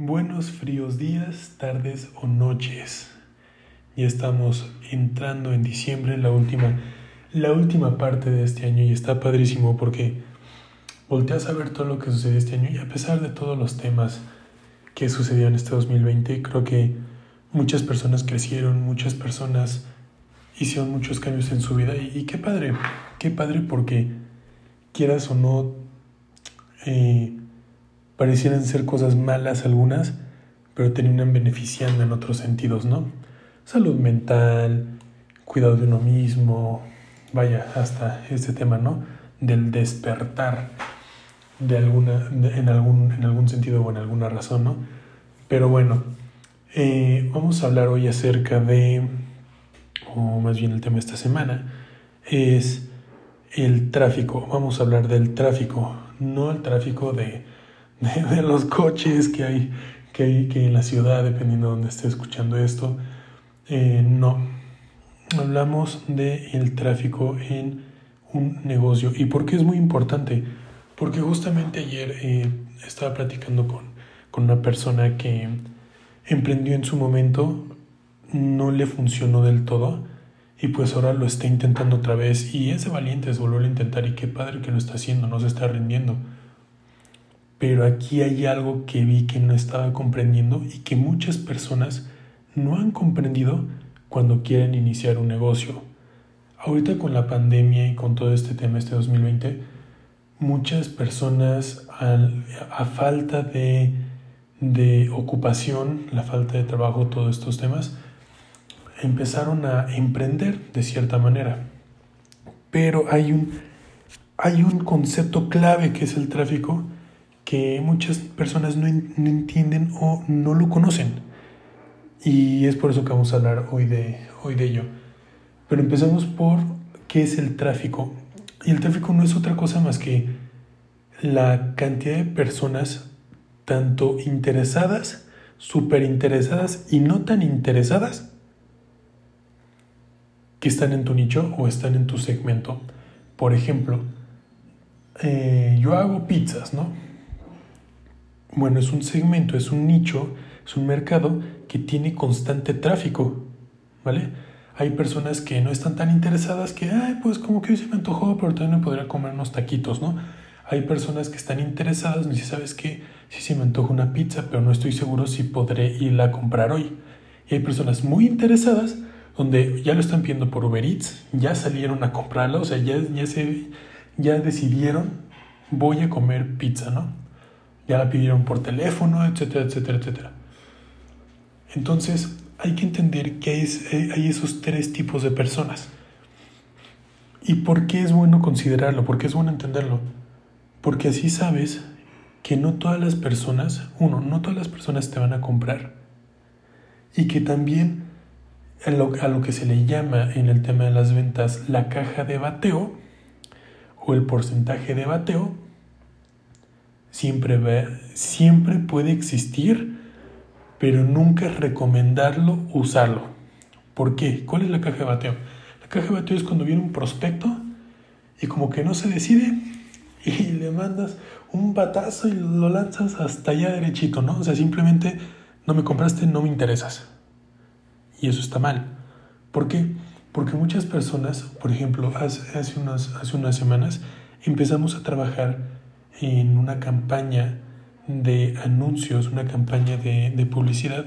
Buenos fríos días, tardes o noches. Ya estamos entrando en diciembre, la última, la última parte de este año y está padrísimo porque volteas a ver todo lo que sucedió este año y a pesar de todos los temas que sucedieron este 2020, creo que muchas personas crecieron, muchas personas hicieron muchos cambios en su vida y, qué padre, qué padre porque quieras o no, eh, parecieran ser cosas malas algunas, pero terminan beneficiando en otros sentidos, ¿no? Salud mental, cuidado de uno mismo, vaya, hasta este tema, ¿no? Del despertar de alguna, en, algún, en algún sentido o en alguna razón, ¿no? Pero bueno, eh, vamos a hablar hoy acerca de, o más bien el tema de esta semana, es el tráfico. Vamos a hablar del tráfico, no el tráfico de de, los coches que hay, que hay que en la ciudad, dependiendo de donde esté escuchando esto. Eh, no, hablamos del el tráfico en un negocio. ¿Y por qué es muy importante? Porque justamente ayer eh, estaba platicando con, con una persona que emprendió en su momento, no le funcionó del todo y pues ahora lo está intentando otra vez y es de valientes volverlo a intentar y qué padre que lo está haciendo, no se está rindiendo pero aquí hay algo que vi que no estaba comprendiendo y que muchas personas no han comprendido cuando quieren iniciar un negocio. Ahorita con la pandemia y con todo este tema, este 2020, muchas personas a, falta de, de ocupación, la falta de trabajo, todos estos temas, empezaron a emprender de cierta manera. Pero hay un, hay un concepto clave que es el tráfico que muchas personas no, entienden o no lo conocen. Y es por eso que vamos a hablar hoy de, hoy de ello. Pero empezamos por qué es el tráfico. Y el tráfico no es otra cosa más que la cantidad de personas, tanto interesadas, súper interesadas y no tan interesadas, que están en tu nicho o están en tu segmento. Por ejemplo, eh, yo hago pizzas, ¿no? Bueno, es un segmento, es un nicho, es un mercado que tiene constante tráfico, ¿vale? Hay personas que no están tan interesadas que, ay, pues como que hoy se me antojó, pero también me podría comer unos taquitos, ¿no? Hay personas que están interesadas, y si sabes que sí se me antoja una pizza, pero no estoy seguro si podré irla a comprar hoy. Y hay personas muy interesadas donde ya lo están pidiendo por Uber Eats, ya salieron a comprarla, o sea, ya, ya, se, ya decidieron, voy a comer pizza, ¿no? Ya la pidieron por teléfono, etcétera, etcétera, etcétera. Entonces, hay que entender que hay esos tres tipos de personas. ¿Y por qué es bueno considerarlo? ¿Por qué es bueno entenderlo? Porque así sabes que no todas las personas, uno, no todas las personas te van a comprar. Y que también a lo, a lo que se le llama en el tema de las ventas la caja de bateo o el porcentaje de bateo siempre, siempre puede existir, pero nunca recomendarlo usarlo. ¿Por qué? ¿Cuál es la caja de bateo? La caja de bateo es cuando viene un prospecto y como que no se decide y le mandas un batazo y lo lanzas hasta allá derechito, ¿no? O sea, simplemente no me compraste, no me interesas. Y eso está mal. ¿Por qué? Porque muchas personas, por ejemplo, hace, hace, unas, hace unas semanas empezamos a trabajar en una campaña de anuncios, una campaña de, publicidad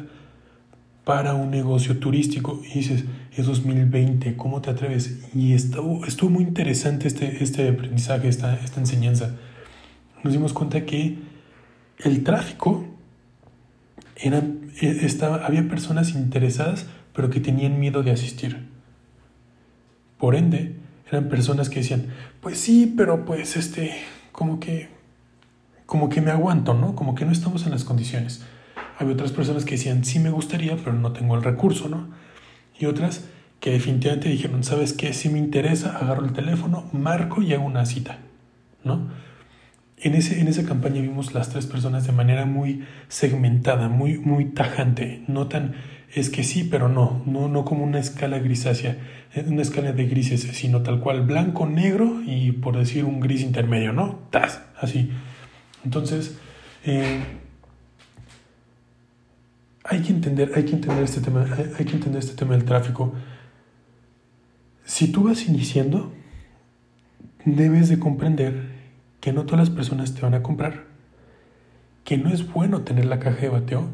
para un negocio turístico. Y dices, es 2020, ¿cómo te atreves? Y estuvo, estuvo muy interesante este, este aprendizaje, esta, esta enseñanza. Nos dimos cuenta que el tráfico era, e, estaba, había personas interesadas, pero que tenían miedo de asistir. Por ende, eran personas que decían, pues sí, pero pues este, como que como que me aguanto, ¿no? Como que no estamos en las condiciones. Había otras personas que decían, sí me gustaría, pero no tengo el recurso, ¿no? Y otras que definitivamente dijeron, ¿sabes qué? Si me interesa, agarro el teléfono, marco y hago una cita, ¿no? En, ese, en esa campaña vimos las tres personas de manera muy segmentada, muy, muy tajante, no tan es que sí, pero no, no, no como una escala grisácea, una escala de grises, sino tal cual blanco, negro y por decir un gris intermedio, ¿no? ¡Tas! Así. Entonces, eh, hay que entender, hay que entender este tema, hay que entender este tema del tráfico. Si tú vas iniciando, debes de comprender que no todas las personas te van a comprar, que no es bueno tener la caja de bateo,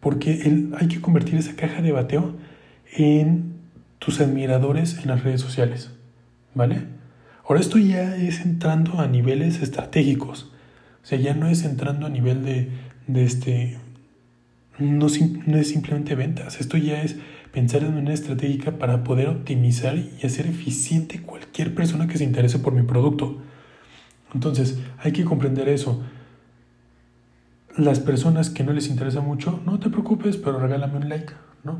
porque hay que convertir esa caja de bateo en tus admiradores en las redes sociales, ¿vale? Ahora esto ya es entrando a niveles estratégicos, o sea, ya no es entrando a nivel de, de este, no, no es simplemente ventas, esto ya es pensar en una estratégica para poder optimizar y hacer eficiente cualquier persona que se interese por mi producto. Entonces, hay que comprender eso. Las personas que no les interesa mucho, no te preocupes, pero regálame un like, ¿no?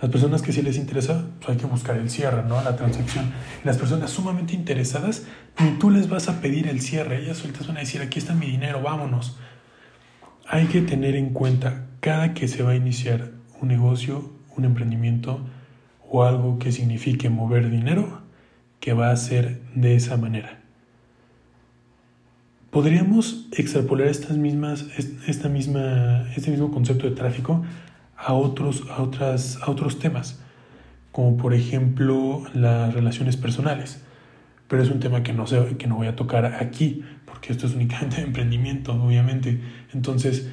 Las personas que sí les interesa, pues hay que buscar el cierre, ¿no? La transacción. Las personas sumamente interesadas, tú les vas a pedir el cierre, ellas sueltas van a decir, aquí está mi dinero, vámonos. Hay que tener en cuenta, cada que se va a iniciar un negocio, un emprendimiento o algo que signifique mover dinero, que va a ser de esa manera. Podríamos extrapolar estas mismas, esta misma, este mismo concepto de tráfico a otros, a, otras, a otros temas, como por ejemplo las relaciones personales. Pero es un tema que no, sé, que no voy a tocar aquí, porque esto es únicamente de emprendimiento, obviamente. Entonces,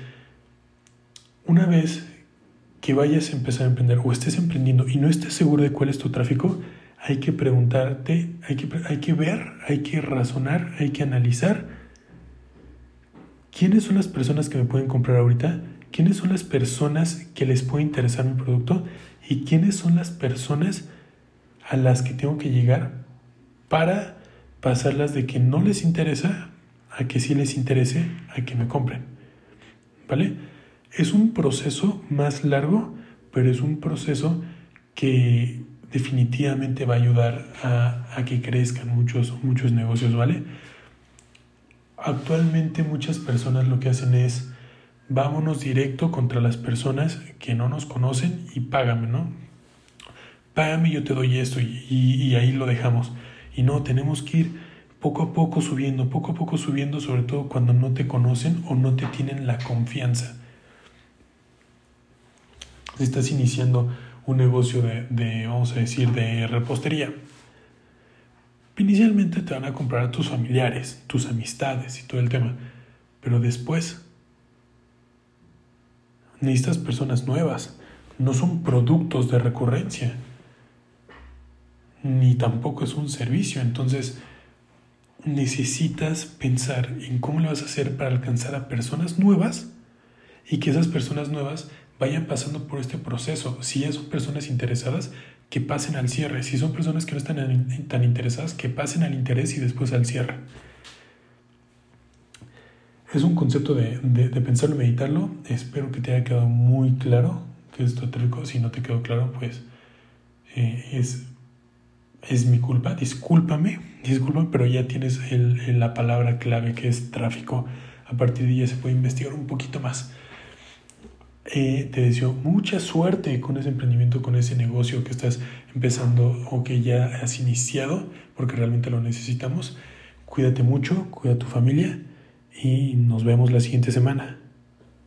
una vez que vayas a empezar a emprender o estés emprendiendo y no estés seguro de cuál es tu tráfico, hay que preguntarte, hay que, hay que ver, hay que razonar, hay que analizar quiénes son las personas que me pueden comprar ahorita, quiénes son las personas que les puede interesar mi producto y quiénes son las personas a las que tengo que llegar para pasarlas de que no les interesa a que sí les interese, a que me compren. ¿Vale? Es un proceso más largo, pero es un proceso que definitivamente va a ayudar a, que crezcan muchos, muchos negocios, ¿vale? Actualmente muchas personas lo que hacen es vámonos directo contra las personas que no nos conocen y págame, ¿no? Págame, yo te doy esto y, y ahí lo dejamos. Y no, tenemos que ir poco a poco subiendo, poco a poco subiendo, sobre todo cuando no te conocen o no te tienen la confianza si estás iniciando un negocio de, vamos a decir, de repostería, inicialmente te van a comprar a tus familiares, tus amistades y todo el tema, pero después necesitas personas nuevas, no son productos de recurrencia, ni tampoco es un servicio, entonces necesitas pensar en cómo le vas a hacer para alcanzar a personas nuevas y que esas personas nuevas vayan pasando por este proceso. Si ya son personas interesadas, que pasen al cierre. Si son personas que no están tan interesadas, que pasen al interés y después al cierre. Es un concepto de, pensarlo y meditarlo. Espero que te haya quedado muy claro que es tráfico. Si no te quedó claro, pues eh, es, es mi culpa. Discúlpame, discúlpame, pero ya tienes la palabra clave que es tráfico. A partir de ella se puede investigar un poquito más. Eh, te deseo mucha suerte con ese emprendimiento, con ese negocio que estás empezando o que ya has iniciado, porque realmente lo necesitamos. Cuídate mucho, cuida a tu familia y nos vemos la siguiente semana.